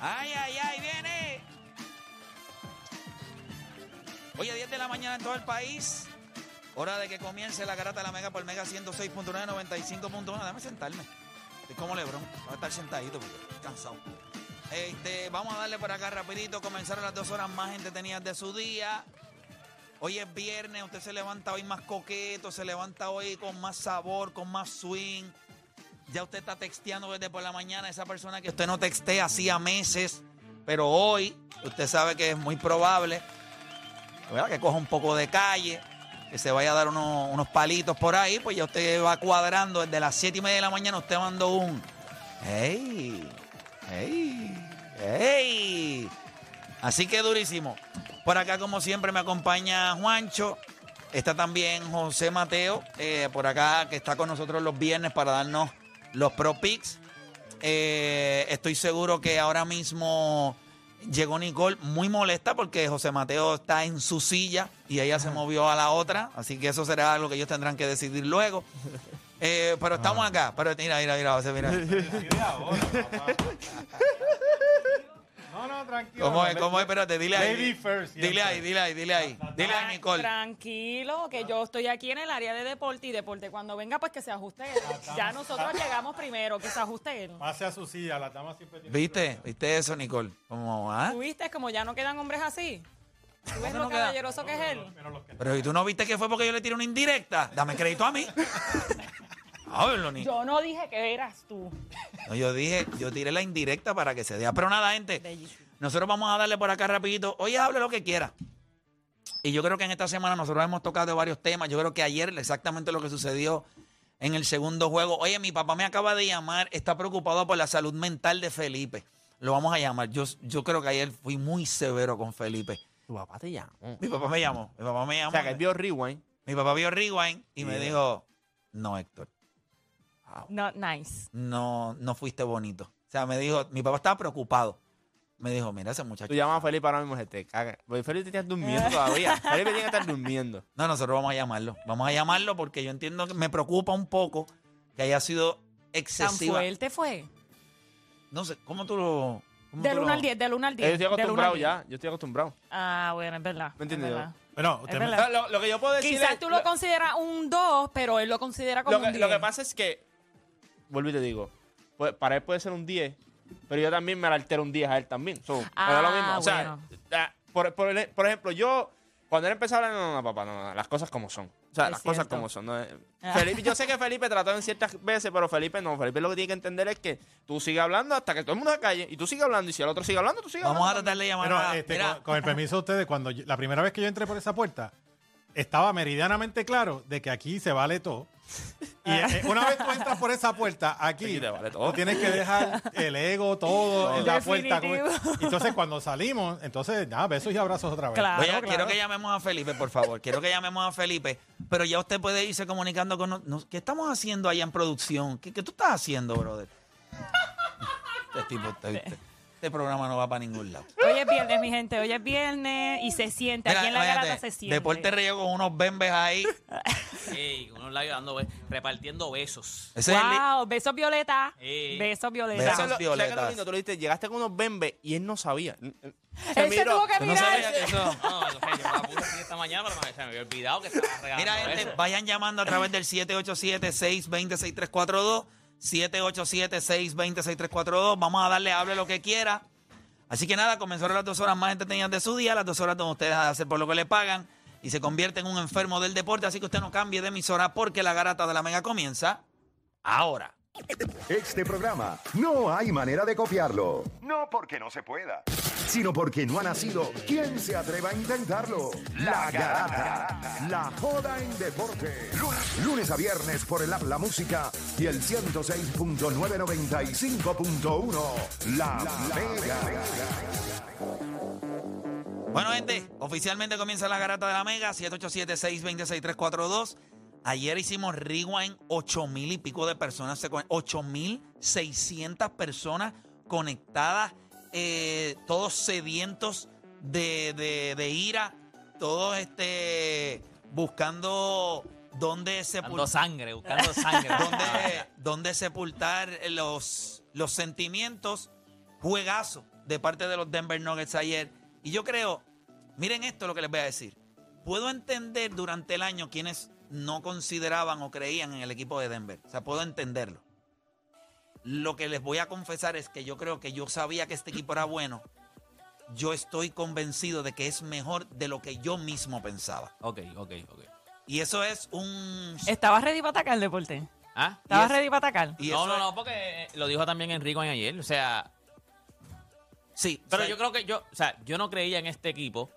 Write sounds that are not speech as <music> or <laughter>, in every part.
Ay, ay, ay, viene. Oye, 10 de la mañana en todo el país. Hora de que comience la garata de la Mega por Mega 106.9, 95.1. Déjame sentarme. Estoy como Lebron. Voy a estar sentadito porque cansado. Este, vamos a darle por acá rapidito. Comenzaron las dos horas más entretenidas de su día. Hoy es viernes, usted se levanta hoy más coqueto, se levanta hoy con más sabor, con más swing. Ya usted está texteando desde por la mañana, esa persona que usted no textea hacía meses, pero hoy usted sabe que es muy probable ¿verdad? que coja un poco de calle, que se vaya a dar unos, unos palitos por ahí, pues ya usted va cuadrando desde las 7 y media de la mañana, usted mandó un ¡Hey! ¡Hey! ¡Hey! Así que durísimo. Por acá, como siempre, me acompaña Juancho. Está también José Mateo, eh, por acá, que está con nosotros los viernes para darnos los Pro Picks. Eh, estoy seguro que ahora mismo llegó Nicole muy molesta porque José Mateo está en su silla y ella se movió a la otra. Así que eso será algo que ellos tendrán que decidir luego. Eh, pero estamos acá. Pero mira, mira, mira, José, mira. No, no, tranquilo. ¿Cómo es? ¿Cómo es? Espérate, dile ahí. Lady first, Dile siempre. ahí, dile ahí, dile ahí. Dile ahí, Nicole. Tranquilo, que yo estoy aquí en el área de deporte y deporte. Cuando venga, pues que se ajuste él. Ya nosotros llegamos primero, que se ajuste él. Pase a su silla, la dama siempre tiene. ¿Viste? ¿Viste eso, Nicole? Como, ¿ah? ¿Tú viste? Como ya no quedan hombres así. ¿Tú ves lo no queda? caballeroso que es él? Pero ¿y tú no viste que fue porque yo le tiré una indirecta? Dame crédito a mí. <laughs> Háblalo, Nicole. Yo no dije que eras tú. No, yo dije, yo tiré la indirecta para que se dé. Pero nada, gente. Nosotros vamos a darle por acá rapidito. Oye, hable lo que quiera. Y yo creo que en esta semana nosotros hemos tocado varios temas. Yo creo que ayer exactamente lo que sucedió en el segundo juego. Oye, mi papá me acaba de llamar. Está preocupado por la salud mental de Felipe. Lo vamos a llamar. Yo, yo creo que ayer fui muy severo con Felipe. Tu papá te llamó. Mi papá me llamó. Mi papá me llamó. O sea, que él vio Rewind. Mi papá vio Rewind y me dijo, no, Héctor, Not nice. no, no fuiste bonito. O sea, me dijo, mi papá estaba preocupado. Me dijo, mira ese muchacho. Tú llamas a Felipe ahora mismo, se te caga. Porque Felipe tiene durmiendo <laughs> todavía. Felipe tiene que estar durmiendo. No, nosotros vamos a llamarlo. Vamos a llamarlo porque yo entiendo que me preocupa un poco que haya sido Tan excesiva. fuerte fue. No sé, ¿cómo tú lo...? cómo Del tú 1 lo- al 10, del 1 al 10. Yo estoy acostumbrado 10. ya. Yo estoy acostumbrado. Ah, bueno, es verdad. ¿Me es entiendes? Bueno, usted me-. Lo, lo que yo puedo decir Quizás es- tú lo consideras un 2, pero él lo considera como lo, que, un 10. lo que pasa es que, vuelvo y te digo, pues, para él puede ser un 10, pero yo también me le altero un 10 a él también. So, me da lo Ah, mismo. O sea, bueno. ah, por, por el- por ejemplo, yo, cuando él empezó a hablar, no, no, no, papá, no, no, las cosas como son. O sea, Es las cosas como son. no Ah. Felipe, yo sé que Felipe trató en ciertas veces, pero Felipe no. Felipe lo que tiene que entender es que tú sigues hablando hasta que todo el mundo se calle y tú sigues hablando. Y si el otro sigue hablando, tú sigues Vamos a hablando. tratar de llamar Pero, a... este, con, con el permiso de ustedes, cuando yo- la primera vez que yo entré por esa puerta, estaba meridianamente claro de que aquí se vale todo. <laughs> Y eh, una vez tú entras por esa puerta, aquí, Aquí te vale todo. tú tienes que dejar el ego, todo en la puerta. Definitivo. Entonces, cuando salimos, entonces, nada, besos y abrazos otra vez. Claro, Oye, claro. quiero que llamemos a Felipe, por favor. Quiero que llamemos a Felipe. Pero ya usted puede irse comunicando con nosotros. ¿Qué estamos haciendo allá en producción? ¿Qué, qué tú estás haciendo, brother? <laughs> Este tipo, este, este- programa no va para ningún lado. Hoy es viernes, mi gente. Hoy es viernes y se siente. Mira, Aquí en la imagínate, garata se siente. Deporte Río con unos bembes ahí. <laughs> Ey, unos labios dando, be- repartiendo besos. Ese es el li- Wow, besos violeta. Eh. Besos violeta. Besos. ¿Sabes lo- sabes qué es lo violetas. lindo? Tú le dijiste, llegaste con unos bembes y él no sabía. Él se miró- tuvo que Tú no mirar. sabías que eso... No, no, no sé, yo la puse así esta mañana, pero me- se me había olvidado que estaba regalando Mira, gente, vayan llamando a través del 787-620-6342. 787-620-6342. Vamos a darle, hable lo que quiera. Así que nada, comenzaron las dos horas más entretenidas de su día, las dos horas donde ustedes hacer por lo que le pagan y se convierte en un enfermo del deporte. Así que usted no cambie de emisora porque la garata de la mega comienza ahora. Este programa no hay manera de copiarlo. No porque no se pueda, sino porque no ha nacido quien se atreva a intentarlo. La Garata. La joda en deporte. Lunes, a viernes por el app La Música y el 106.995.1. La Mega. Bueno, gente, oficialmente comienza la garata de la Mega, 787-620-6342. Ayer hicimos rewind, 8 mil y pico de personas, se con- 8 mil 600 personas conectadas, eh, todos sedientos de, de- de ira, todos este, buscando dónde sepultar, sangre, buscando sangre. <laughs> dónde, dónde sepultar los, los sentimientos. Juegazo de parte de los Denver Nuggets ayer. Y yo creo, miren esto lo que les voy a decir. Puedo entender durante el año quienes no consideraban o creían en el equipo de Denver. O sea, puedo entenderlo. Lo que les voy a confesar es que yo creo que yo sabía que este equipo era bueno. Yo estoy convencido de que es mejor de lo que yo mismo pensaba. Ok, ok, ok. Y eso es un... ¿Estabas ready para atacar, Deporte? ¿Ah? ¿Estabas es- ready para atacar? y no, no, es- no, porque eh, lo dijo también Enrico ayer. O sea, Sí, pero o sea, yo creo que yo, o sea, yo no creía en este equipo.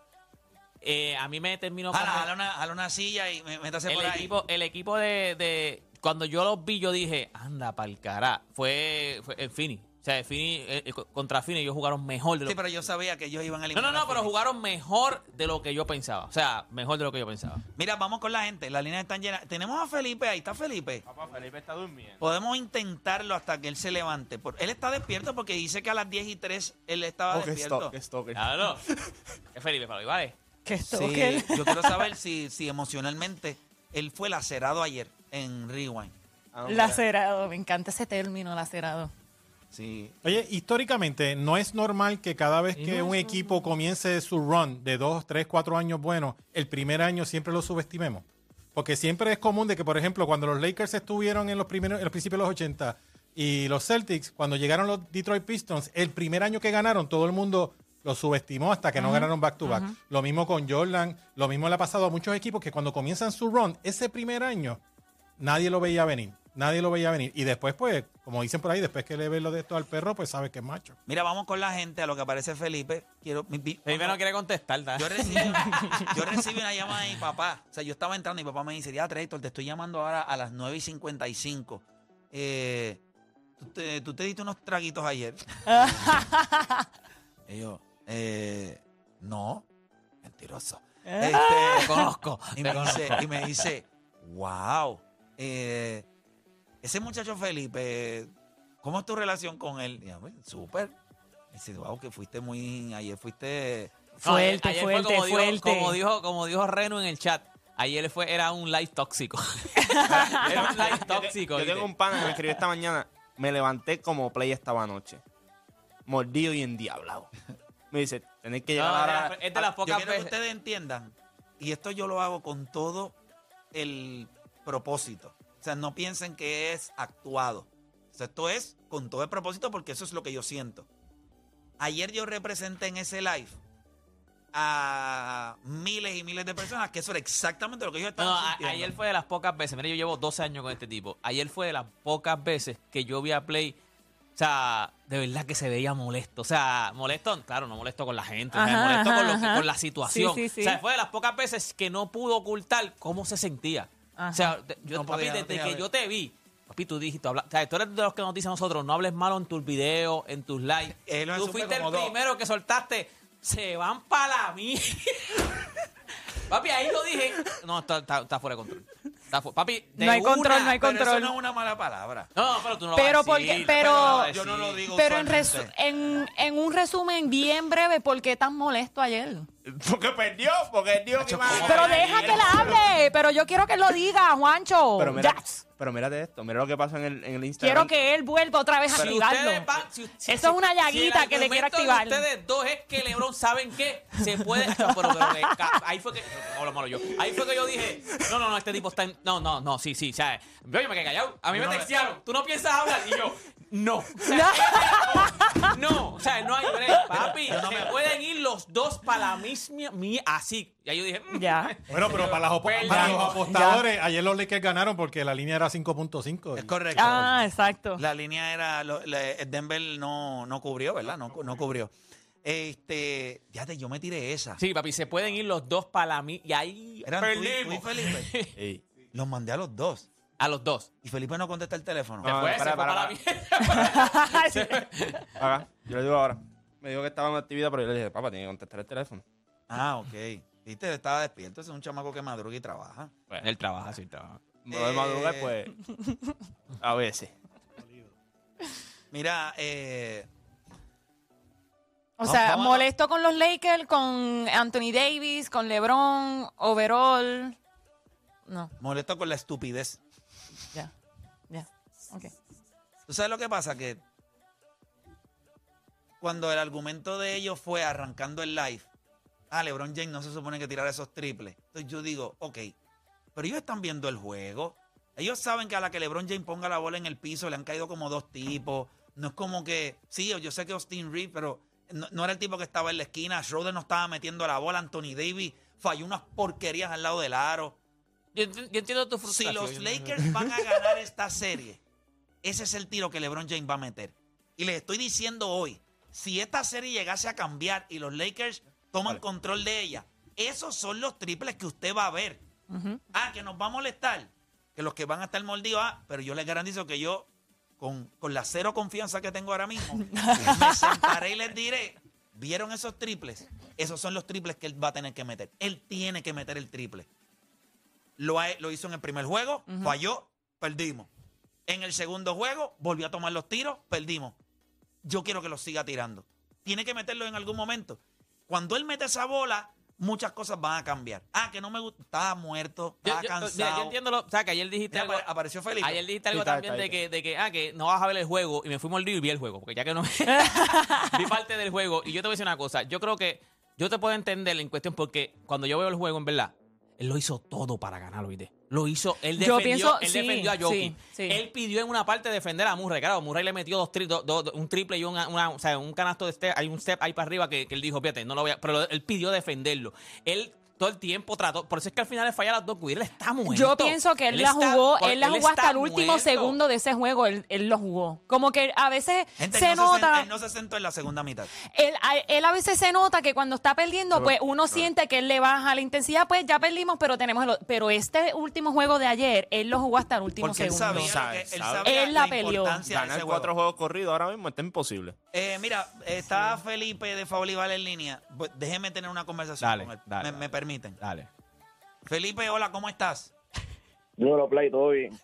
Eh, a mí me terminó Jala, jala una, jala una silla y me- métase el por ahí. equipo, el equipo de, de- cuando yo los vi, yo dije, anda pa'l cará. Fue, fue el Fini. O sea, el Fini, eh, eh, contra Fini ellos jugaron mejor de lo Sí, pero yo sabía que ellos iban a No, eliminar. no, no, a pero jugaron mejor de lo que yo pensaba. O sea, mejor de lo que yo pensaba. Mira, vamos con la gente. Las líneas están llenas. Tenemos a Felipe ahí. ¿Está Felipe? Papá, Felipe está durmiendo. Podemos intentarlo hasta que él se levante. Por- Él está despierto porque dice que a las 10 y 3 él estaba Oh, qué despierto. qué stalker. Claro. <laughs> Es Felipe, para ¿vale? ¿Qué Sí, yo quiero saber si, si emocionalmente él fue lacerado ayer en Rewind. Ah, no, Lacerado, me encanta ese término, lacerado. Sí. Oye, históricamente, no es normal que cada vez que un equipo comience su run de dos, tres, cuatro años buenos, el primer año siempre lo subestimemos. Porque siempre es común de que, por ejemplo, cuando los Lakers estuvieron en los, primeros, en los principios de los 80 y los Celtics, cuando llegaron los Detroit Pistons, el primer año que ganaron, todo el mundo lo subestimó hasta que no ganaron back to back. Lo mismo con Jordan, lo mismo le ha pasado a muchos equipos que cuando comienzan su run, ese primer año, nadie lo veía venir. Nadie lo veía venir. Y después, pues, como dicen por ahí, después que le ve lo de esto al perro, pues sabe que es macho. Mira, vamos con la gente a lo que aparece Felipe. Quiero. mi- mi- Felipe no quiere contestar. ¿verdad? Yo recibí, <laughs> yo recibí una llamada de mi papá. O sea, yo estaba entrando y mi papá me dice, ya, Héctor, te estoy llamando ahora a las 9 y 55. Eh, ¿tú, te, tú te diste unos traguitos ayer. <laughs> y yo, eh, no, mentiroso. Este, Te conozco. y, me dice, y me dice, wow, eh, ese muchacho Felipe, ¿cómo es tu relación con él? Y yo, "Pues, súper. Dice, wow, que fuiste muy, ayer fuiste... No, ayer- Fuerte, ayer fue fuerte, como dijo- fuerte. como dijo, como dijo Reno en el chat. Ayer fue, era un live tóxico. <laughs> era un live tóxico. Yo tengo un pana que me escribió esta mañana. Me levanté como play estaba anoche. Mordido y endiablado. Me dice, tenés que llegar ahora. la- es de las Yo pocas quiero que veces. ustedes entiendan, y esto yo lo hago con todo el propósito. O sea, no piensen que es actuado. O sea, esto es con todo el propósito porque eso es lo que yo siento. Ayer yo representé en ese live a miles y miles de personas que eso era exactamente lo que yo estaba no, sintiendo. ayer fue de las pocas veces. Mira, yo llevo 12 años con este tipo. Ayer fue de las pocas veces que yo vi a Play. O sea, de verdad que se veía molesto. O sea, molesto, claro, no molesto con la gente, o sea, Ajá, molesto con, lo que- con la situación. Sí, sí, sí. O sea, fue de las pocas veces que no pudo ocultar cómo se sentía. Ajá. O sea, yo, No papi, podía, no desde tenía que ver. yo te vi, papi, tú dijiste, habla- o sea, tú eres de los que nos dicen a nosotros, no hables malo en tus videos, en tus likes. Lo tú fuiste el dos. primero que soltaste, se van para la mía. <laughs> papi, ahí lo dije. No, está, está- está fuera de control. Está fu- papi, de No hay control, una- no hay Pero eso control. no es una mala palabra. No, pero tú no lo Pero vas a decir, porque- tú pero- no a Yo no lo digo Pero en, en, en un resumen bien breve, ¿por qué tan molesto ayer? Porque perdió, porque perdió. ¿qué más? Pero deja que él hable, pero yo quiero que él lo diga, Juancho. Pero mira, pero mírate esto, mira lo que pasa en el, en el Instagram. Quiero que él vuelva otra vez a Si activarlo. si- si- Eso es una llaguita que le quiero de activar. Ustedes dos es que LeBron saben que se puede. <laughs> No, pero, pero, eh, ahí fue que. Hablo malo yo. Ahí fue que yo dije: No, no, no, este tipo está en. No, no, no, sí, sí. O sea, yo me quedé callado. A mí me textearon. Tú no piensas hablar. Y yo, no. O sea, no. no. O sea, no hay break. Papi, se pueden ir los dos para la misma. mi- así. Y ahí yo dije: mm, Ya. <laughs> Bueno, pero para, las Pues, para ya. los apostadores, ayer los Lakers ganaron porque la línea era 5.5. Es correcto. Ah, exacto. La línea era, lo- la- Denver no, no cubrió, ¿verdad? No, no cubrió. Este, fíjate, yo me tiré esa. Sí, papi, se pueden ir los dos para la misma. Y ahí. Eran tú y- tú y perdimos. Felipe. <laughs> Ey. Los mandé a los dos. A los dos. Y Felipe no contesta el teléfono. No. Fue, para, se fue para, para la mierda. <laughs> Acá, yo le digo ahora. Me dijo que estaba en actividad, pero yo le dije, papá, tiene que contestar el teléfono. Ah, ok. Viste, estaba despierto. Ese es un chamaco que madruga y trabaja. Bueno, él trabaja, sí, trabaja. No de madrugar, pues. A veces. Mira, eh, O sea, vamos a- molesto con los Lakers, con Anthony Davis, con LeBron, overall. No, molesto con la estupidez. ya. Ya. Ok. ¿Tú sabes lo que pasa? Que cuando el argumento de ellos fue arrancando el live, ah, LeBron James no se supone que tirar esos triples. Entonces yo digo, ok, pero ellos están viendo el juego. Ellos saben que a la que LeBron James ponga la bola en el piso le han caído como dos tipos. No es como que, sí, yo sé que Austin Reed, pero no, no era el tipo que estaba en la esquina. Schroeder no estaba metiendo la bola. Anthony Davis falló unas porquerías al lado del aro. Yo, yo entiendo tu Si frustración. los Lakers van a ganar esta serie, ese es el tiro que LeBron James va a meter. Y les estoy diciendo hoy, si esta serie llegase a cambiar y los Lakers toman control de ella, esos son los triples que usted va a ver. Ah, que nos va a molestar. Que los que van a estar mordidos, ah, pero yo les garantizo que yo, con, con la cero confianza que tengo ahora mismo, <laughs> me sentaré y les diré, ¿vieron esos triples? Esos son los triples que él va a tener que meter. Él tiene que meter el triple. Lo, ha- lo hizo en el primer juego, falló, perdimos. En el segundo juego, volvió a tomar los tiros, perdimos. Yo quiero que los siga tirando. Tiene que meterlo en algún momento. Cuando él mete esa bola, muchas cosas van a cambiar. Ah, que no me gusta. Estaba muerto, estaba yo- yo- cansado. yo entiendo, lo, o sea, que ayer dijiste Mira, algo, apare- apareció Felipe. Ayer dijiste algo Sí, está, también está, de que, de que, ah, que no vas a ver el juego y me fui mordido y vi el juego, porque ya que no <laughs> vi parte del juego. Y yo te voy a decir una cosa, yo creo que yo te puedo entender en cuestión porque cuando yo veo el juego, en verdad, él lo hizo todo para ganar, ¿oíste? Lo hizo, él Yo defendió, pienso- él sí, defendió a Jokic. sí, sí. Él pidió en una parte defender a Murray. Claro, Murray le metió dos, tri- do- do- un triple y una, una- o sea, un canasto de step, hay un step ahí para arriba que, que él dijo, fíjate, no lo voy a, pero él pidió defenderlo. Él todo el tiempo trató, por eso es que al final le falla las dos, él está muerto. Yo pienso que él, la está- jugó, él la jugó hasta el último muerto. segundo de ese juego, él, él lo jugó. Como que a veces Gente, se no nota, él no se sentó en la segunda mitad. él, a, él a veces se nota que cuando está perdiendo, pues uno siente que él le baja la intensidad, pues ya perdimos, pero tenemos el, pero este último juego de ayer, él lo jugó hasta el último Porque él segundo. sabía, él sabía Él la peleó. importancia de Ganar ese cuatro juego. juegos corridos ahora mismo está imposible. Eh, mira, está Felipe de Fablival en línea. Déjeme tener una conversación Dale, con él. dale, me, dale. me permiten. Dale. Felipe, hola, ¿cómo estás? Dímelo, Play, todo bien.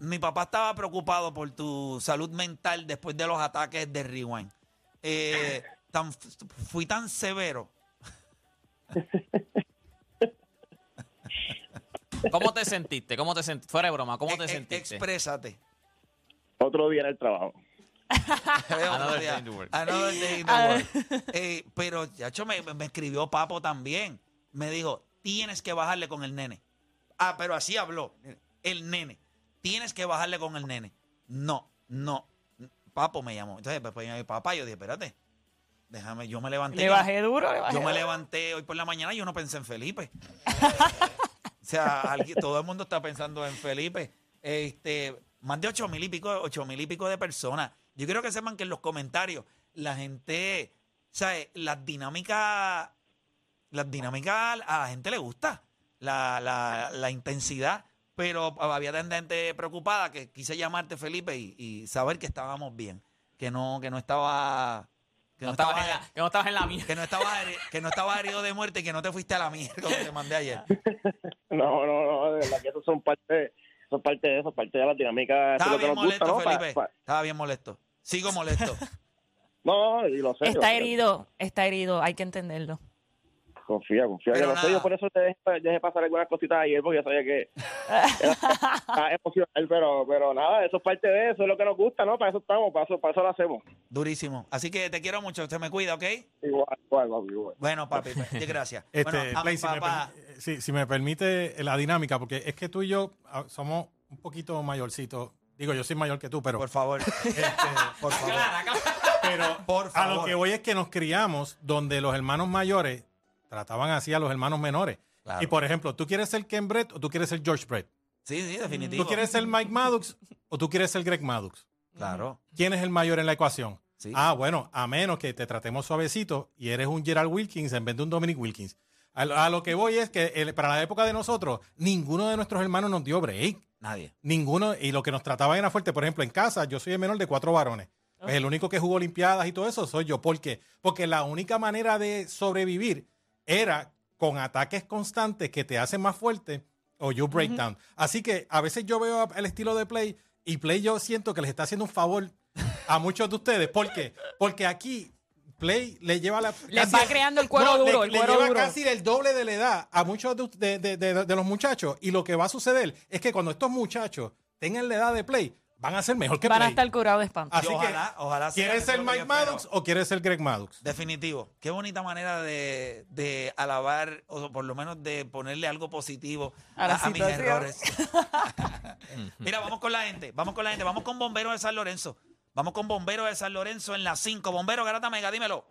Mi, papá estaba preocupado por tu salud mental después de los ataques de Rewind. Eh, tan, fui tan severo. <laughs> ¿Cómo te sentiste? ¿Cómo te sentiste? Fuera de broma, ¿cómo Eh, te eh, sentiste? exprésate. Otro día en el trabajo. Work. Another day work. <laughs> Eh, pero, chacho, me, me escribió Papo también. Me dijo, tienes que bajarle con el nene. Ah, pero así habló. El nene. Tienes que bajarle con el nene. No, no. Papo me llamó. Entonces, pues, pues, papá, yo dije, espérate. Déjame, yo me levanté. Le bajé duro, le bajé Yo me duro. levanté hoy por la mañana y yo no pensé en Felipe. <laughs> o sea, alguien- todo el mundo está pensando en Felipe. Este, más de ocho mil y pico, ocho mil y pico de personas. Yo quiero que sepan que en los comentarios la gente, ¿sabes? Las dinámicas, las dinámicas a la gente le gusta, la, la, la intensidad. Pero había gente preocupada que quise llamarte, Felipe, y, y saber que estábamos bien. Que no, que no estaba. Que no no estabas estaba en la, que no estabas en la mía. que no estabas que no estabas herido de muerte y que no te fuiste a la mierda como te mandé ayer. <laughs> No, no, no, de verdad que eso son parte, son parte de eso, parte de la dinámica. Estaba bien gusta, molesto, ¿no? Pa- Felipe. pa- Estaba bien molesto. Sigo molesto. <laughs> no, y lo sé. Está herido, está herido, hay que entenderlo. Confía, confía. Pero que lo sé, yo por eso te dejé, dejé pasar algunas cositas ayer, porque yo sabía que <laughs> era emocional, pero, pero nada, eso es parte de eso, es lo que nos gusta, ¿no? Para eso estamos, para eso, para eso lo hacemos. Durísimo. Así que te quiero mucho. Usted me cuida, ¿ok? Igual, igual, papi, igual. Bueno, papi, pues, gracias. <laughs> Este, bueno, Play, si, me papá, permi- si- si me permite la dinámica, porque es que tú y yo ah, somos un poquito mayorcitos. Digo, yo soy mayor que tú, pero, por favor, <laughs> este, por favor. pero Por a lo favor. que voy es que nos criamos donde los hermanos mayores trataban así a los hermanos menores. Claro. Y por ejemplo, ¿tú quieres ser Ken Brett o tú quieres ser George Brett? Sí, sí, definitivo. ¿Tú quieres ser Mike Maddox o tú quieres ser Greg Maddox? Claro. ¿Quién es el mayor en la ecuación? Sí. Ah, bueno, a menos que te tratemos suavecito y eres un Gerald Wilkins en vez de un Dominic Wilkins. A, lo- a lo que voy es que el- para la época de nosotros, ninguno de nuestros hermanos nos dio break. Nadie. Ninguno, y lo que nos trataba era fuerte. Por ejemplo, en casa, yo soy el menor de cuatro varones. Pues el único que jugó Olimpiadas y todo eso soy yo. ¿Por qué? Porque la única manera de sobrevivir era con ataques constantes que te hacen más fuerte o you breakdown. Así que a veces yo veo el estilo de Play y Play yo siento que les está haciendo un favor a muchos de ustedes. ¿Por qué? Porque aquí Play le lleva la... Les va creando el cuero No, le- duro, le lleva duro. casi el doble de la edad a muchos de, de- de- de- de los muchachos. Y lo que va a suceder es que cuando estos muchachos tengan la edad de Play, van a ser mejor que Van a Play. estar curados de espanto. Así Y ojalá- que, ojalá sea ¿quieres eso ser lo que Mike yo espero. Maddox o quieres ser Greg Maddox? Definitivo. Qué bonita manera de, de alabar, o por lo menos de ponerle algo positivo A a, la a mis situación. errores. <laughs> <laughs> Mira, vamos con la gente, vamos con la gente, vamos con Bomberos de San Lorenzo. Vamos con Bomberos de San Lorenzo en la 5. Bombero, Garata Mega, dímelo.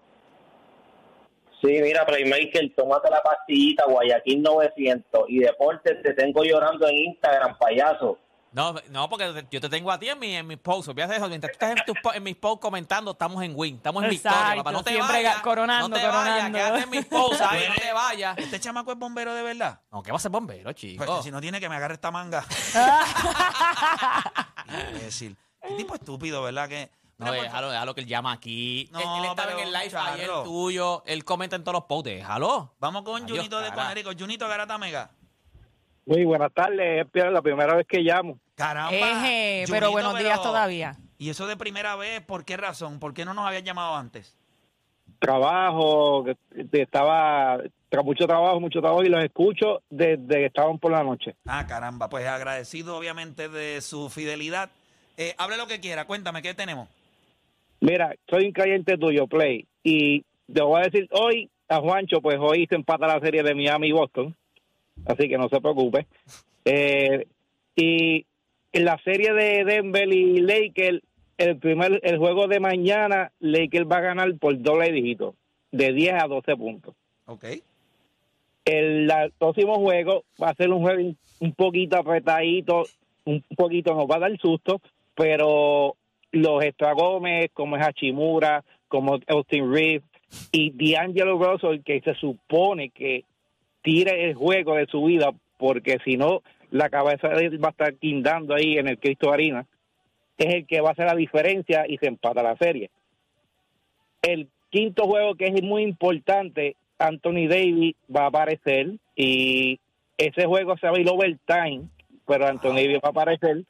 Sí, mira, Playmaker, tómate la pastillita Guayaquil 900 y deportes te tengo llorando en Instagram, payaso. No, no, porque yo te tengo a ti en, mi, en mis posts. Olvídate de eso. Mientras tú estás en, tus en mis posts comentando, estamos en win. Estamos en Exacto, victoria, papá. No te siempre vayas. coronando, no te vayas. coronando. Quédate en mis posts ahí. No te vayas. ¿Este chamaco es bombero de verdad? No, ¿qué va a ser bombero, chico? Pues que si no tiene que me agarre esta manga. <laughs> Imbécil. Qué tipo estúpido, ¿verdad? Que, No, Mira, por déjalo, déjalo que él llama aquí. No, él, él estaba en el live charro. ayer tuyo. Él comenta en todos los posts. Déjalo. Vamos con Adiós, Junito de cara. Conérico. Junito Garata Mega. Muy buenas tardes, es la primera vez que llamo. Caramba. Eje, Junito, pero buenos días todavía. Y eso de primera vez, ¿por qué razón? ¿Por qué no nos habían llamado antes? Trabajo, estaba, tra- mucho trabajo, mucho trabajo y los escucho desde que estaban por la noche. Ah, caramba. Pues agradecido, obviamente, de su fidelidad. Eh, hable lo que quiera. Cuéntame, ¿qué tenemos? Mira, soy un creyente tuyo, Play, y te voy a decir hoy a Juancho, pues hoy se empata la serie de Miami y Boston, así que no se preocupe. Eh, y en la serie de Denver y Lakers, el primer el juego de mañana, Lakers va a ganar por doble dígito, de 10 a 12 puntos. Ok. El próximo juego va a ser un juego un- un poquito apretadito, un poquito nos va a dar susto, pero los extra Gómez, como es Hachimura, como Austin Reeves y D'Angelo Russell, que se supone que tire el juego de su vida, porque si no, la cabeza de él va a estar quindando ahí en el Cristo Arena, es el que va a hacer la diferencia y se empata la serie. El quinto juego que es muy importante, Anthony Davis va a aparecer y ese juego se va a ir overtime, pero Anthony Davis va a aparecer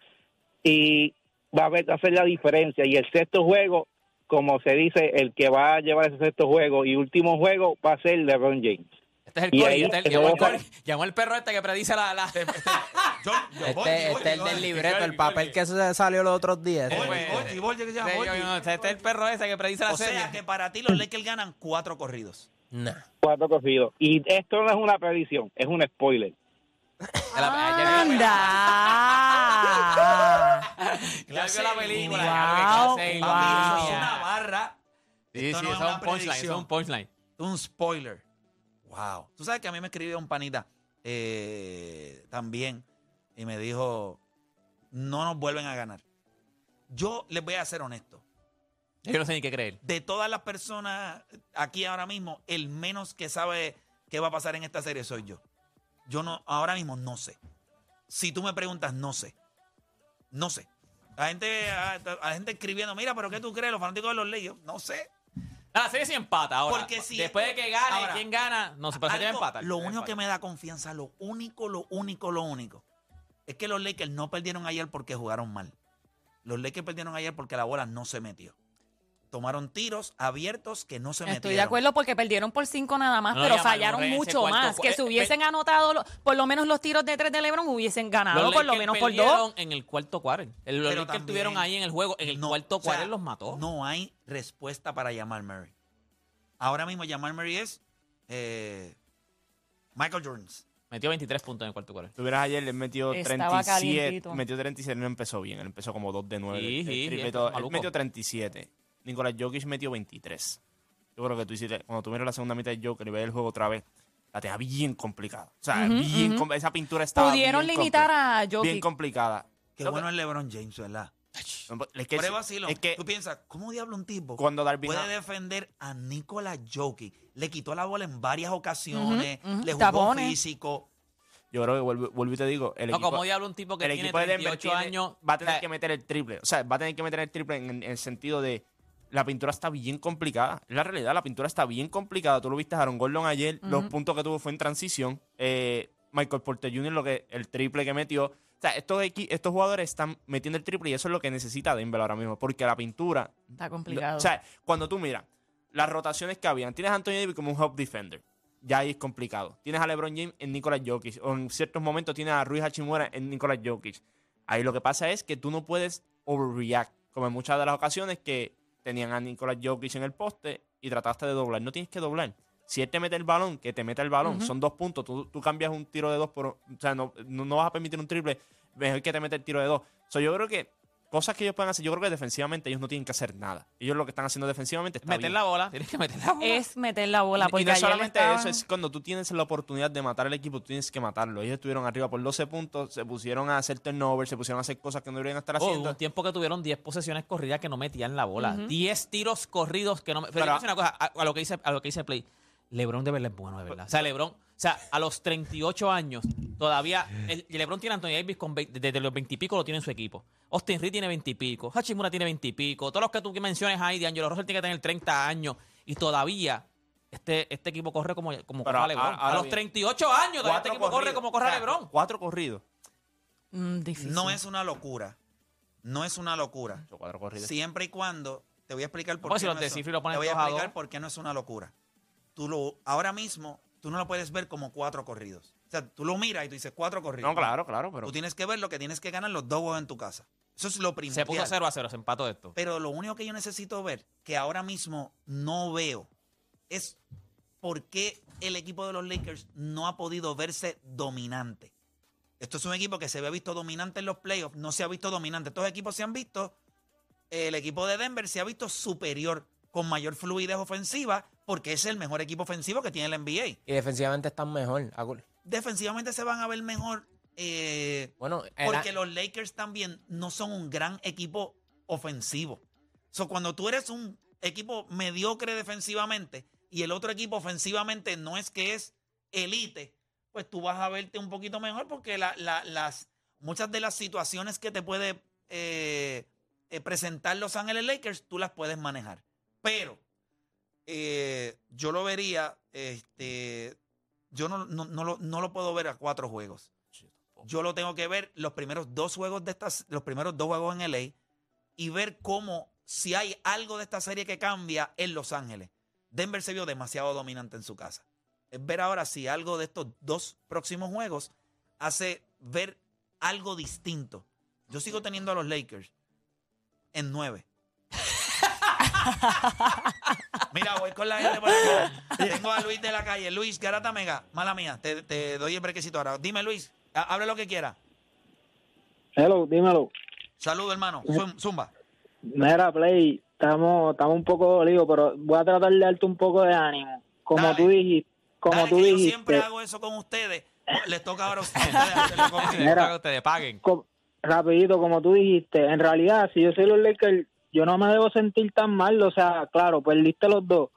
y va a hacer la diferencia. Y el sexto juego, como se dice, el que va a llevar ese sexto juego y último juego va a ser LeBron James. Este es el Cory. Este es el, llamó, el Cory. llamó el perro este que predice la... la... Yo, yo, Este, Borgi, este Borgi, es el del Borgi. libreto, el papel que se salió los otros días. Borgi, Borgi, Borgi, que se llama Sí, yo- Borgi. yo- este es el perro ese que predice la O serie. sea, que para ti los Lakers ganan cuatro corridos. Nah. Cuatro cogidos. Y esto no es una predicción, es un spoiler. De la- ayer vi la- ¡Anda! <laughs> Ya vio la película. Wow, que clase wow. Papi, eso es una barra. Sí, Esto sí, no eso es es una un punchline. Eso es predicción. un punchline. Un spoiler. Wow. Tú sabes que a mí me escribió un panita eh, también y me dijo, no nos vuelven a ganar. Yo les voy a ser honesto. Yo no sé ni qué creer. De todas las personas aquí ahora mismo, el menos que sabe qué va a pasar en esta serie soy yo. Yo no, ahora mismo no sé. Si tú me preguntas, no sé. No sé. La gente, a, a la gente escribiendo, mira, pero ¿qué tú crees? Los fanáticos de los Lakers, no sé. Ah, La serie sí empata ahora. Porque si Después esto- de que gane, ahora, ¿quién gana? No se puede Algo- empatar. Lo único que me da confianza, lo único, lo único, lo único, es que los Lakers no perdieron ayer porque jugaron mal. Los Lakers perdieron ayer porque la bola no se metió. Tomaron tiros abiertos que no se metieron. Estoy de acuerdo porque perdieron por cinco nada más, No, pero fallaron mucho cuarto más. Que eh, si hubiesen anotado lo- por lo menos los tiros de tres de LeBron, hubiesen ganado Los por lo menos por perdieron dos. en el cuarto quarter. El- Los Pero Lakers también- tuvieron ahí en el juego. En el No, cuarto o sea, quarter los mató. No hay respuesta para Jamal Murray. Ahora mismo Jamal Murray es eh, Michael Jordan. Metió 23 puntos en el cuarto quarter. Tuvieras ayer, le metió Estaba 37. calientito. Metió 37, no empezó bien. Él empezó como 2 de 9. Sí, el sí, está Él metió 37. Nicolás Jokic metió 23. Yo creo que tú hiciste, cuando tú miras la segunda mitad de Joker y ves el juego otra vez, la tenía bien complicada. O sea, bien com- esa pintura estaba Pudieron bien limitar a Bien Jokic. complicada. Qué Lo que- bueno es LeBron James, ¿verdad? Es que, Prueba vacilo. es que Tú piensas, ¿cómo diablo un tipo cuando Darvin puede defender a Nikola Jokic? Le quitó la bola en varias ocasiones, le jugó Tapones. físico. yo creo que vuelvo, vuelvo y te digo, el No, equipo, como diablo un tipo que el tiene equipo de Denver 38 tiene- años. va a tener o sea, que meter el triple. O sea, va a tener que meter el triple en, en el sentido de la pintura está bien complicada. Es la realidad, la pintura está bien complicada. Tú lo viste a Aaron Gordon ayer, los puntos que tuvo fue en transición. Eh, Michael Porter Jr., lo que, el triple que metió. O sea, estos, estos jugadores están metiendo el triple y eso es lo que necesita Denver ahora mismo. Porque la pintura. Está complicado. O sea, cuando tú miras las rotaciones que habían, tienes a Anthony Davis como un help defender. Ya ahí es complicado. Tienes a LeBron James en Nicolas Jokic. O en ciertos momentos tienes a Ruiz Hachimura en Nicolas Jokic. Ahí lo que pasa es que tú no puedes overreact. Como en muchas de las ocasiones que tenían a Nicolás Jokic en el poste y trataste de doblar. No tienes que doblar. Si él te mete el balón, que te mete el balón, son dos puntos. Tú, tú cambias un tiro de dos por. O sea, no, no, no vas a permitir un triple. Mejor que te mete el tiro de dos. So, yo creo que cosas que ellos pueden hacer, yo creo que defensivamente ellos no tienen que hacer nada. Ellos lo que están haciendo defensivamente está Meter bien. la bola, tienes que meter la bola. Es meter la bola. Y- Porque y no ayer solamente estaban- eso, es cuando tú tienes la oportunidad de matar al equipo, tú tienes que matarlo. Ellos estuvieron arriba por 12 puntos, se pusieron a hacer turnover, se pusieron a hacer cosas que no deberían estar Oh, haciendo. un tiempo que tuvieron 10 posesiones corridas que no metían la bola. 10 tiros corridos que no Pero, Pero- yo te voy a decir una cosa, a, a lo que dice, a lo que dice Play. LeBron de verdad es bueno, de verdad. O sea, LeBron, o sea, a los 38 años, todavía. El, LeBron tiene a Anthony Davis con 20 desde los 20 y pico, lo tiene en su equipo. Austin Reed tiene 20 y pico. Hachimura tiene 20 y pico. Todos los que tú menciones ahí, D'Angelo Russell tiene que tener 30 años. Y todavía. Este, este equipo corre como, como corre LeBron. ahora- ahora a los bien. 38 años, todavía este equipo corre como corre O sea, LeBron. Cuatro corridos. Mm. No es una locura. No es una locura. Cuatro corridos. Siempre y cuando te voy a explicar por qué si los es- te voy a a explicar por qué no es una locura. Tú lo ahora mismo tú no lo puedes ver como cuatro corridos. O sea, tú lo miras y tú dices cuatro corridos. No, claro, claro, pero. Tú tienes que ver lo que tienes que ganar los dos juegos en tu casa. Eso es lo primero. Se puso 0 a 0, se empató esto. Pero lo único que yo necesito ver, que ahora mismo no veo, es por qué el equipo de los Lakers no ha podido verse dominante. Esto es un equipo que se había visto dominante en los playoffs, no se ha visto dominante. Estos equipos se han visto, el equipo de Denver se ha visto superior, con mayor fluidez ofensiva, porque es el mejor equipo ofensivo que tiene el NBA. Y defensivamente están mejor. Agul. Defensivamente se van a ver mejor. eh, Bueno, era- porque los Lakers también no son un gran equipo ofensivo. So, cuando tú eres un equipo mediocre defensivamente y el otro equipo ofensivamente no es que es elite, pues tú vas a verte un poquito mejor porque la- la- las, muchas de las situaciones que te puede eh, eh, presentar Los Ángeles Lakers, tú las puedes manejar. Pero eh, yo lo vería, este, yo no, no, no lo, no lo puedo ver a cuatro juegos. Yo lo tengo que ver los primeros dos juegos de estas, los primeros dos juegos en LA y ver cómo, si hay algo de esta serie que cambia en Los Ángeles. Denver se vio demasiado dominante en su casa. Es ver ahora si algo de estos dos próximos juegos hace ver algo distinto. Yo sigo teniendo a los Lakers en nueve. <laughs> Mira, voy con la gente por acá. <laughs> Tengo a Luis de la calle. Luis, Garata Mega. Mala mía, te, te doy el brequecito ahora. Dime, Luis, ha- hable lo que quiera. Hello, dímelo. Saludo, hermano. Zum- Zumba. Mira, Play, estamos, estamos un poco dolidos, pero voy a tratar de darte un poco de ánimo. Como Dale. tú dijiste, como Dale, tú que yo dijiste, siempre hago eso con ustedes. <laughs> Les toca ahora a ustedes. Mira. que ustedes paguen. rapidito, como tú dijiste, en realidad, si yo soy los Lakers, yo no me debo sentir tan mal, o sea, claro, perdiste los dos,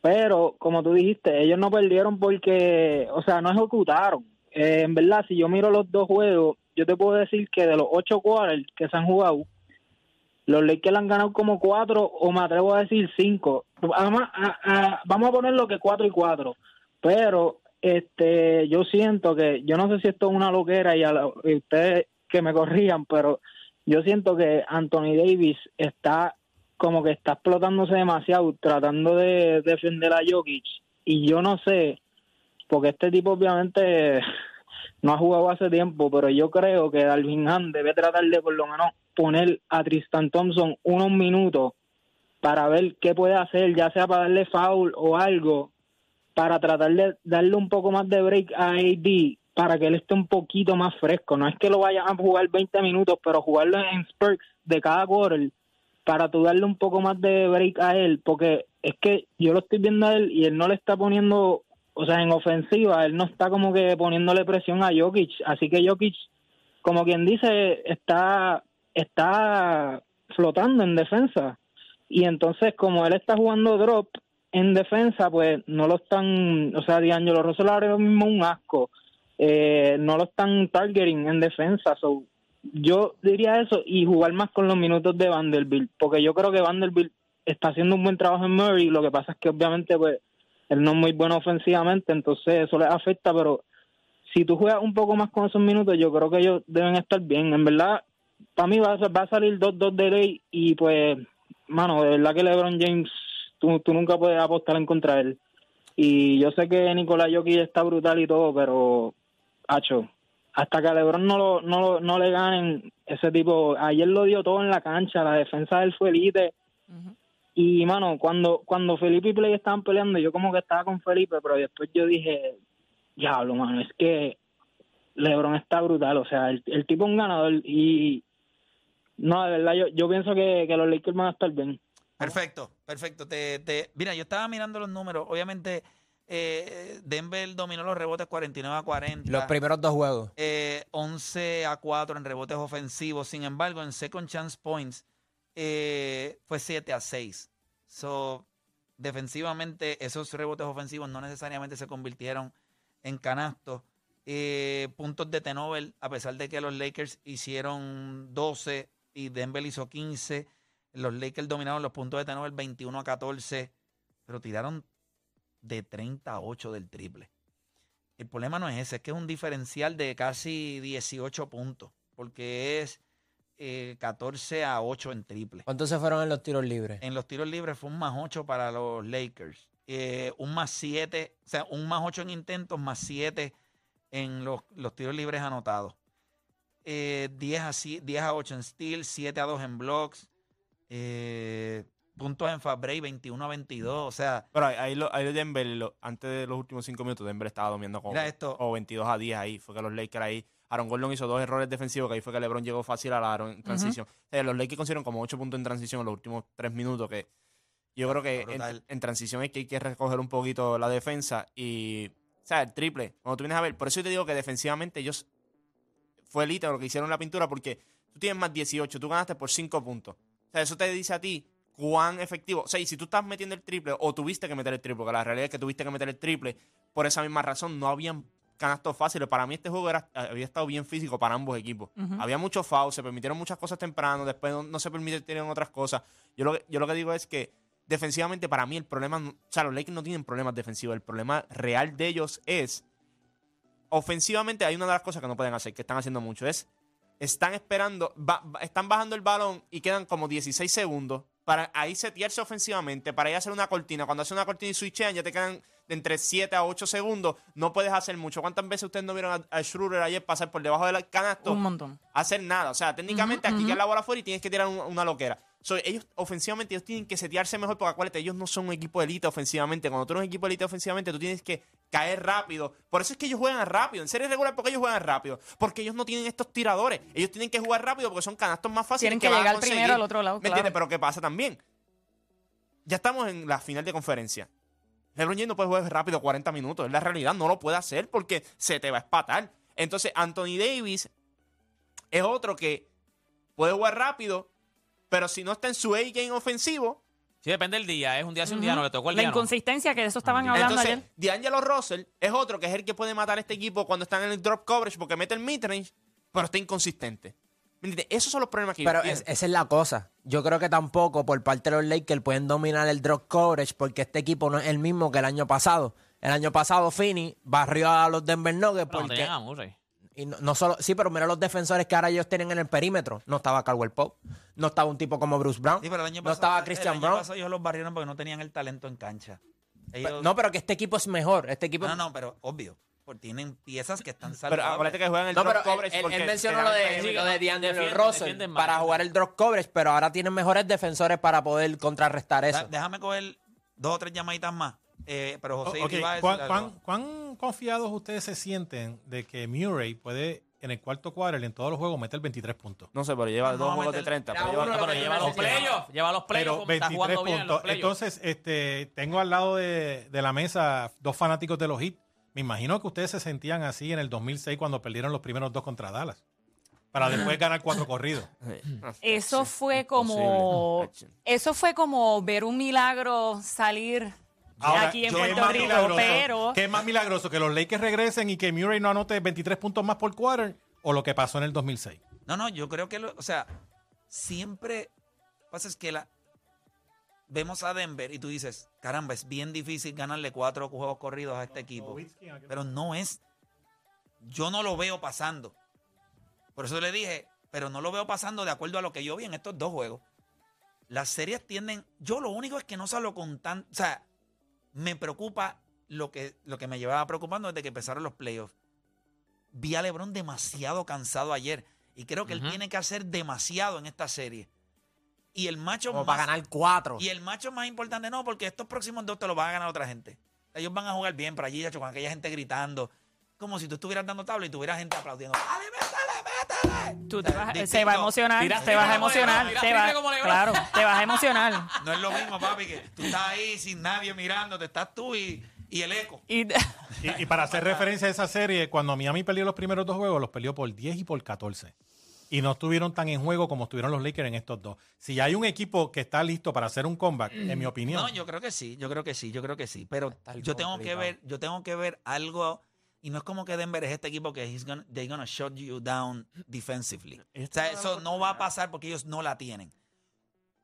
pero como tú dijiste, ellos no perdieron porque, o sea, no ejecutaron. Eh, en verdad, si yo miro los dos juegos, yo te puedo decir que de los ocho quarters que se han jugado, los Lakers han ganado como cuatro, o me atrevo a decir cinco. Vamos a, a- vamos a poner lo que cuatro y cuatro. Pero este yo siento que, yo no sé si esto es una loquera y, a la- y ustedes que me corrían, pero yo siento que Anthony Davis está como que está explotándose demasiado, tratando de defender a Jokic. Y yo no sé, porque este tipo obviamente <laughs> no ha jugado hace tiempo, pero yo creo que Dalvin Ham debe tratar de por lo menos poner a Tristan Thompson unos minutos para ver qué puede hacer, ya sea para darle foul o algo, para tratar de darle un poco más de break a AD para que él esté un poquito más fresco. No es que lo vaya a jugar 20 minutos, pero jugarlo en spurts de cada quarter para tú darle un poco más de break a él, porque es que yo lo estoy viendo a él y él no le está poniendo, o sea, en ofensiva, él no está como que poniéndole presión a Jokic, así que Jokic, como quien dice, está, está flotando en defensa. Y entonces, como él está jugando drop en defensa, pues no lo están, o sea, D'Angelo Russell ahora mismo un asco. Eh, no lo están targeting en defensa. So, yo diría eso y jugar más con los minutos de Vanderbilt, porque yo creo que Vanderbilt está haciendo un buen trabajo en Murray. Lo que pasa es que, obviamente, pues él no es muy bueno ofensivamente, entonces eso les afecta, pero si tú juegas un poco más con esos minutos, yo creo que ellos deben estar bien. En verdad, para mí va a, va a salir 2-2 de ley y pues, mano, de verdad que LeBron James, tú, nunca puedes apostar en contra de él. Y yo sé que Nicolás Jokic está brutal y todo, pero, hacho, hasta que a LeBron no, lo, no, lo- no le ganen ese tipo, ayer lo dio todo en la cancha, la defensa del fue elite. Y, mano, cuando, cuando Felipe y Play estaban peleando, yo como que estaba con Felipe, pero después yo dije, diablo, mano, es que LeBron está brutal, o sea, el, el tipo es un ganador y, no, de verdad, yo, yo pienso que, que los Lakers van a estar bien. Perfecto, perfecto. Te, te- mira, yo estaba mirando los números. Obviamente, eh, Denver dominó los rebotes 49 a 40. Los primeros dos juegos. eh, 11 a 4 en rebotes ofensivos. Sin embargo, en second chance points eh, fue 7 a 6. So, defensivamente, esos rebotes ofensivos no necesariamente se convirtieron en canastos. Eh, puntos de Tenover, a pesar de que los Lakers hicieron 12 y Denver hizo 15. Los Lakers dominaron los puntos de Tenover 21 a 14, pero tiraron de 38 del triple. El problema no es ese, es que es un diferencial de casi 18 puntos, porque es eh, 14 a 8 en triple. ¿Cuántos se fueron en los tiros libres? En los tiros libres fue un más 8 para los Lakers. Eh, un más 7, o sea, un más 8 en intentos, más 7 en los, los tiros libres anotados. Eh, 10, a, ci- 10 a 8 en steal, 7 a 2 en blocks. eh, puntos en Fabre 21 a 22. O sea, Pero ahí, ahí, lo- ahí Denver, lo- antes de los últimos cinco minutos, Denver estaba dominando Mira esto. o 22 a 10 ahí. Fue que los Lakers ahí. Aaron Gordon hizo dos errores defensivos, que ahí fue que LeBron llegó fácil al aro en transición. O sea, los Lakers consiguieron como 8 puntos en transición en los últimos 3 minutos, que yo creo que en, en transición es que hay que recoger un poquito la defensa y, o sea, el triple, cuando tú vienes a ver, por eso yo te digo que defensivamente ellos fue elite lo que hicieron en la pintura, porque tú tienes más 18, tú ganaste por 5 puntos. O sea, eso te dice a ti cuán efectivo. O sea, y si tú estás metiendo el triple o tuviste que meter el triple, porque la realidad es que tuviste que meter el triple, por esa misma razón no habían canastos fáciles. Para mí este juego era, había estado bien físico para ambos equipos. Había muchos fouls, se permitieron muchas cosas temprano, después no, no se permitieron otras cosas. Yo lo, que, yo lo que digo es que defensivamente para mí el problema, o sea, los Lakers no tienen problemas defensivos, el problema real de ellos es ofensivamente hay una de las cosas que no pueden hacer, que están haciendo mucho, es están esperando, están bajando el balón y quedan como 16 segundos para ahí setearse ofensivamente, para ahí hacer una cortina. Cuando hace una cortina y switchean, ya te quedan de entre 7 a 8 segundos. No puedes hacer mucho. ¿Cuántas veces ustedes no vieron a, a Schroeder ayer pasar por debajo del canasto? Un montón. hacer nada. O sea, técnicamente aquí ya la bola afuera y tienes que tirar un- una loquera. So, ellos ofensivamente ellos tienen que setearse mejor porque acuérdate, ellos no son un equipo de élite ofensivamente. Cuando tú eres un equipo de élite ofensivamente, tú tienes que caer rápido. Por eso es que ellos juegan rápido. En serie regular, porque ellos juegan rápido? Porque ellos no tienen estos tiradores. Ellos tienen que jugar rápido porque son canastos más fáciles. Tienen que llegar primero al otro lado, ¿Me claro. entiendes? Pero ¿qué pasa también? Ya estamos en la final de conferencia. LeBron James no puede jugar rápido 40 minutos. Es la realidad. No lo puede hacer porque se te va a espatar. Entonces, Anthony Davis es otro que puede jugar rápido, pero si no está en su A-game ofensivo, Sí, depende del día. Es un día sí, un día no. Le tocó el La día no. inconsistencia que de eso estaban hablando entonces ayer. D'Angelo Russell es otro que es el que puede matar a este equipo cuando están en el drop coverage porque mete el midrange, pero está inconsistente. Esos son los problemas que Pero es- esa es la cosa. Yo creo que tampoco por parte de los Lakers pueden dominar el drop coverage porque este equipo no es el mismo que el año pasado. El año pasado Finney barrió a los Denver Nuggets Pero no Y no, no solo, sí, pero mira los defensores que ahora ellos tienen en el perímetro. No estaba Caldwell Pope, no estaba un tipo como Bruce Brown, sí, pero el año no pasado, estaba el Christian año Brown. pasado ellos los barrieron porque no tenían el talento en cancha. Ellos- No, pero que este equipo es mejor. Este equipo no, no, pero obvio. Porque tienen piezas que están Pero saludables. acuérdate que juegan el No, drop pero coverage él- mencionó lo de, el- lo de Russell para jugar el drop coverage, pero ahora tienen mejores defensores para poder contrarrestar eso. Déjame coger dos o tres llamaditas más. Eh, pero José ok, iba a decir ¿cuán, algo. cuán- cuán confiados ustedes se sienten de que Murray puede en el cuarto cuadro y en todos los juegos meter 23 puntos? No sé, pero lleva No, dos juegos de meter- 30. Era pero lleva- pero los playoffs. Lleva los playoffs. Pero como está 23 jugando bien en los puntos. playoffs. Entonces, este, tengo al lado de, de la mesa dos fanáticos de los Heat. Me imagino que ustedes se sentían así en el 2006 cuando perdieron los primeros dos contra Dallas. Para después ganar cuatro corridos. <laughs> Eso fue como eso fue como ver un milagro salir Ahora, aquí en ¿qué es Puerto más Rico, milagroso? pero ¿Qué es más milagroso? ¿Que los Lakers regresen y que Murray no anote 23 puntos más por quarter? ¿O lo que pasó en el 2006? No, no, yo creo que, lo- o sea, siempre lo que pasa es que la vemos a Denver y tú dices, caramba, es bien difícil ganarle cuatro juegos corridos a este equipo. Pero no es, yo no lo veo pasando. Por eso le dije, pero no lo veo pasando de acuerdo a lo que yo vi en estos dos juegos. Las series tienden, yo lo único es que no salgo con tan, o sea, me preocupa lo que, lo que me llevaba preocupando desde que empezaron los playoffs. vi a LeBron demasiado cansado ayer. Y creo que él tiene que hacer demasiado en esta serie. Y el macho Como más, para ganar cuatro. y el macho más importante no, porque estos próximos dos te los van a ganar otra gente. Ellos van a jugar bien por allí, con aquella gente gritando. Como si tú estuvieras dando tabla y tuvieras gente aplaudiendo. ¡Dale! Tú te vas- Distinto. se va a emocionar, Tira te vas a emocionar, te tira va, triple como Lebron. claro, te vas a emocionar. <laughs> No es lo mismo, papi, que tú estás ahí sin nadie mirándote, estás tú y, y el eco. Y, <laughs> Y, y para hacer referencia a esa serie, cuando Miami perdió los primeros dos juegos, los perdió por 10 y por 14. Y no estuvieron tan en juego como estuvieron los Lakers en estos dos. Si hay un equipo que está listo para hacer un comeback, en mi opinión, No, yo creo que sí, yo creo que sí, yo creo que sí. Pero yo tengo que ver, yo tengo que ver algo. Y no es como que Denver es este equipo que he's gonna, they're gonna shut you down defensively. O sea, eso no va a pasar porque ellos no la tienen.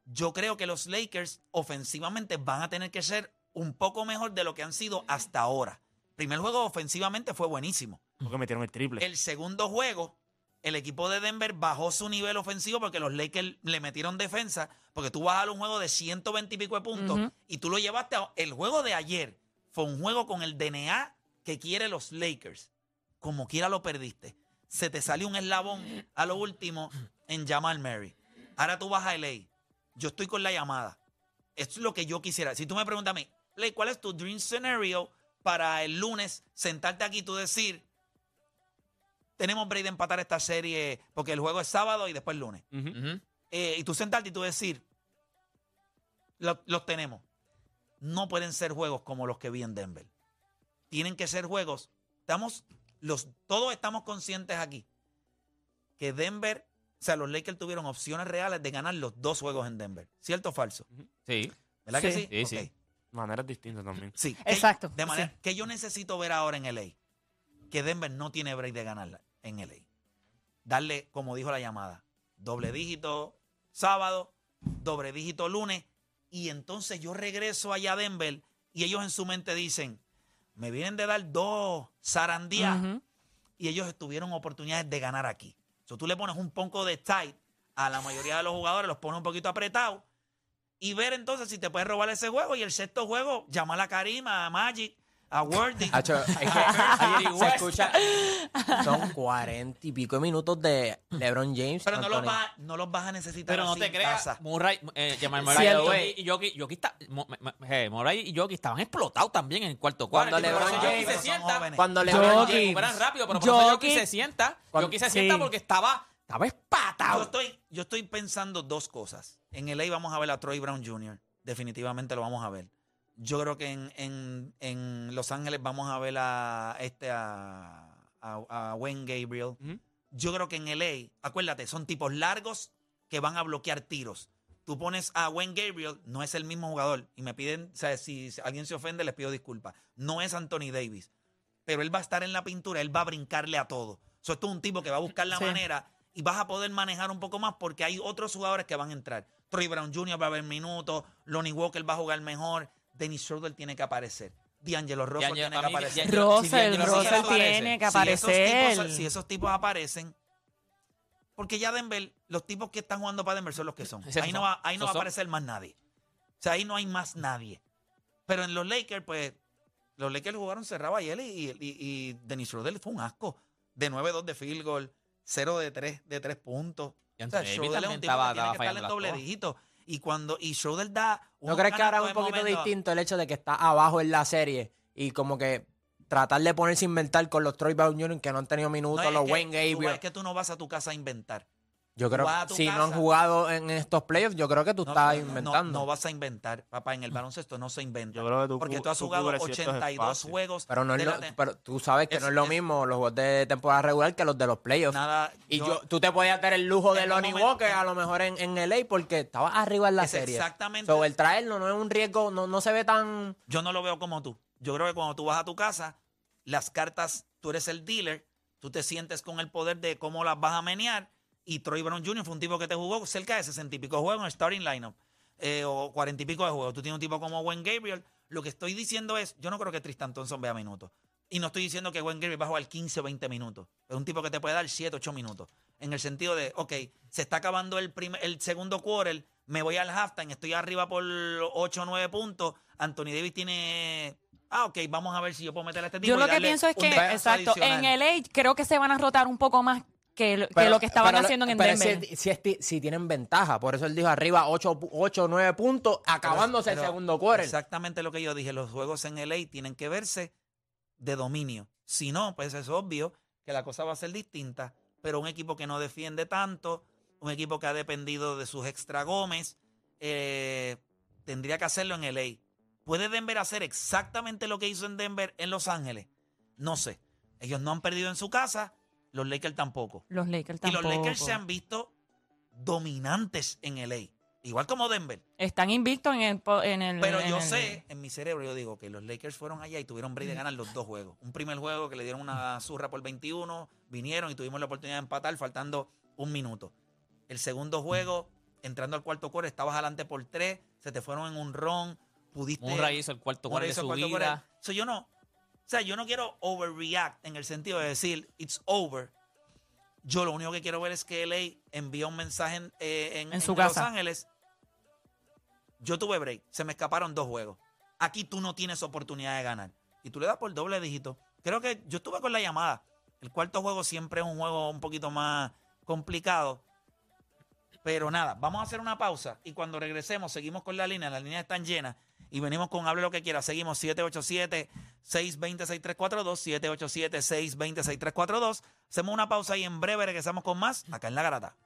Yo creo que los Lakers ofensivamente van a tener que ser un poco mejor de lo que han sido hasta ahora. Primer juego ofensivamente fue buenísimo. Porque metieron el triple. El segundo juego, el equipo de Denver bajó su nivel ofensivo porque los Lakers le metieron defensa, porque tú vas a dar un juego de 120 y pico de puntos y tú lo llevaste a... El juego de ayer fue un juego con el DNA que quiere los Lakers. Como quiera lo perdiste. Se te salió un eslabón a lo último en Jamal Murray. Ahora tú vas a LA. Yo estoy con la llamada. Esto es lo que yo quisiera. Si tú me preguntas a mí, Ley, ¿cuál es tu dream scenario para el lunes sentarte aquí y tú decir, tenemos break de empatar esta serie porque el juego es sábado y después lunes? Eh, y tú sentarte y tú decir, "Lo- los tenemos. No pueden ser juegos como los que vi en Denver. Tienen que ser juegos. Estamos, los, todos estamos conscientes aquí que Denver, o sea, los Lakers tuvieron opciones reales de ganar los dos juegos en Denver. ¿Cierto o falso? Sí. ¿Verdad que Sí. sí? Sí, Ok. sí. Maneras distintas también. Sí. Exacto, De manera sí. que yo necesito ver ahora en LA. Que Denver no tiene break de ganarla en LA. Darle, como dijo la llamada, doble dígito sábado, doble dígito lunes. Y entonces yo regreso allá a Denver y ellos en su mente dicen, me vienen de dar dos zarandías y ellos tuvieron oportunidades de ganar aquí. So, tú le pones un poco de tight a la mayoría de los jugadores, los pones un poquito apretados y ver entonces si te puedes robar ese juego. Y el sexto juego, llamar a Karima, a Magic, a Worthy. Hacho, es que <laughs> se escucha. Son cuarenta y pico de minutos de LeBron James. pero no los, Anthony. vas, no los vas a necesitar Pero no así te en creas, casa. Murray, eh, Jamal Murray Cierto. y Jokic, Jokic está- Mo- me- me- eh, Murray y Jokic estaban explotados también en el cuarto Cuando cuarto. LeBron Pero James- Jokic Pero se son sienta, jóvenes. Cuando. LeBron Jokic, James. recuperan rápido, pero por eso Jokic Jokic- se sienta, Cuando- Jokic se Sí. sienta porque estaba, estaba Yo espatado. estoy, yo estoy pensando dos cosas. En LA vamos a ver a Troy Brown Jr. Definitivamente lo vamos a ver. Yo creo que en, en- en Los Ángeles vamos a ver a este a, a- a Wayne Gabriel. Yo creo que en LA, acuérdate, son tipos largos que van a bloquear tiros. Tú pones a Wayne Gabriel, no es el mismo jugador. Y me piden, o sea, si alguien se ofende, les pido disculpas. No es Anthony Davis. Pero él va a estar en la pintura, él va a brincarle a todo. So, esto es un tipo que va a buscar la Sí. manera y vas a poder manejar un poco más porque hay otros jugadores que van a entrar. Troy Brown Jr. va a haber minutos, Lonnie Walker va a jugar mejor, Dennis Schroeder tiene que aparecer, D'Angelo Russell D'Angelo- tiene a que mí, aparecer. D'Angelo- Russell, si D'Angelo Russell Russell aparece, tiene que Si esos, aparecer. tipos, si esos tipos aparecen, porque ya Denver, los tipos que están jugando para Denver son los que son. Esos Ahí no son. va, ahí no Esos va a son. aparecer más nadie. O sea, ahí no hay más nadie. Pero en los Lakers, pues, los Lakers jugaron cerrado ayer y, y, y, y Dennis Schroeder fue un asco. De 9-2 de field goal, 0 de 3 de tres puntos. Y O sea, Anthony Davis Schroeder es también un tipo estaba- que tiene estaba que estar en doble todas. dígito. Y cuando y Schroeder da ¿No crees que ahora es un poquito momento- distinto el hecho de que está abajo en la serie y como que tratar de ponerse a inventar con los Troy Brown Jr. que no han tenido No, minutos, es los que Wayne Gabriel? Es que tú no vas a tu casa a inventar. Yo creo que si no han jugado en estos playoffs, yo creo que tú No, estás no, no, inventando. No, vas a inventar, papá. En el baloncesto no se inventa. Yo creo que tú porque tú has tú jugado cubres ciertos 82 espacios. juegos. pero no es lo- pero tú sabes que Es- no es lo es- mismo los juegos de temporada regular que los de los playoffs. Nada. y yo- yo, tú te podías dar el lujo de Lonnie momento- Walker a lo mejor en, en LA porque estabas arriba en la serie. exactamente. So, el traerlo no es un riesgo, no, no se ve tan... Yo no lo veo como tú. Yo creo que cuando tú vas a tu casa, las cartas, tú eres el dealer, tú te sientes con el poder de cómo las vas a menear. Y Troy Brown Jr. fue un tipo que te jugó cerca de 60 y pico juegos en el starting lineup. eh, o 40 y pico de juegos. Tú tienes un tipo como Wayne Gabriel. Lo que estoy diciendo es, yo no creo que Tristan Thompson vea minutos. Y no estoy diciendo que Wayne Gabriel va a jugar 15 o 20 minutos. Es un tipo que te puede dar 7 8 minutos. En el sentido de, ok, se está acabando el, primer- el segundo quarter, me voy al halftime, estoy arriba por 8 o 9 puntos. Anthony Davis tiene ah, ok, vamos a ver si yo puedo meter a este tipo. Yo lo que pienso es que, exacto, adicional. en LA creo que se van a rotar un poco más que, lo- que Pero- lo que estaban pero haciendo en pero Denver. Si, si, esti- si tienen ventaja, por eso él dijo arriba 8 o 9 puntos, acabándose Pero el segundo quarter. Exactamente lo que yo dije, los juegos en LA tienen que verse de dominio. Si no, pues es obvio que la cosa va a ser distinta, pero un equipo que no defiende tanto, un equipo que ha dependido de sus extra Gómez, eh, tendría que hacerlo en LA. ¿Puede Denver hacer exactamente lo que hizo en Denver en Los Ángeles? No sé. Ellos no han perdido en su casa, los Lakers tampoco. Los Lakers Y los tampoco. Lakers se han visto dominantes en LA, igual como Denver. Están invictos en el... En el Pero en yo el- sé, en mi cerebro, yo digo que los Lakers fueron allá y tuvieron break de ganar los dos juegos. Un primer juego que le dieron una zurra por 21, vinieron y tuvimos la oportunidad de empatar faltando un minuto. El segundo juego, entrando al cuarto quarter, estabas adelante por tres, se te fueron en un ron, pudiste... Murray hizo el cuarto de su cuarto vida. So, yo no, sea, yo no quiero overreact en el sentido de decir, it's over. Yo lo único que quiero ver es que LA envía un mensaje en, eh, en- En su en Los. Ángeles. Yo tuve break, se me escaparon dos juegos. Aquí tú no tienes oportunidad de ganar. Y tú le das por doble dígito. Creo que yo estuve con la llamada. El cuarto juego siempre es un juego un poquito más complicado. Pero nada, vamos a hacer una pausa y cuando regresemos seguimos con la línea. Las líneas están llenas y venimos con Hable lo que quiera. Seguimos 787-620-6342, 787-620-6342. Hacemos una pausa y en breve regresamos con más acá en La Garata.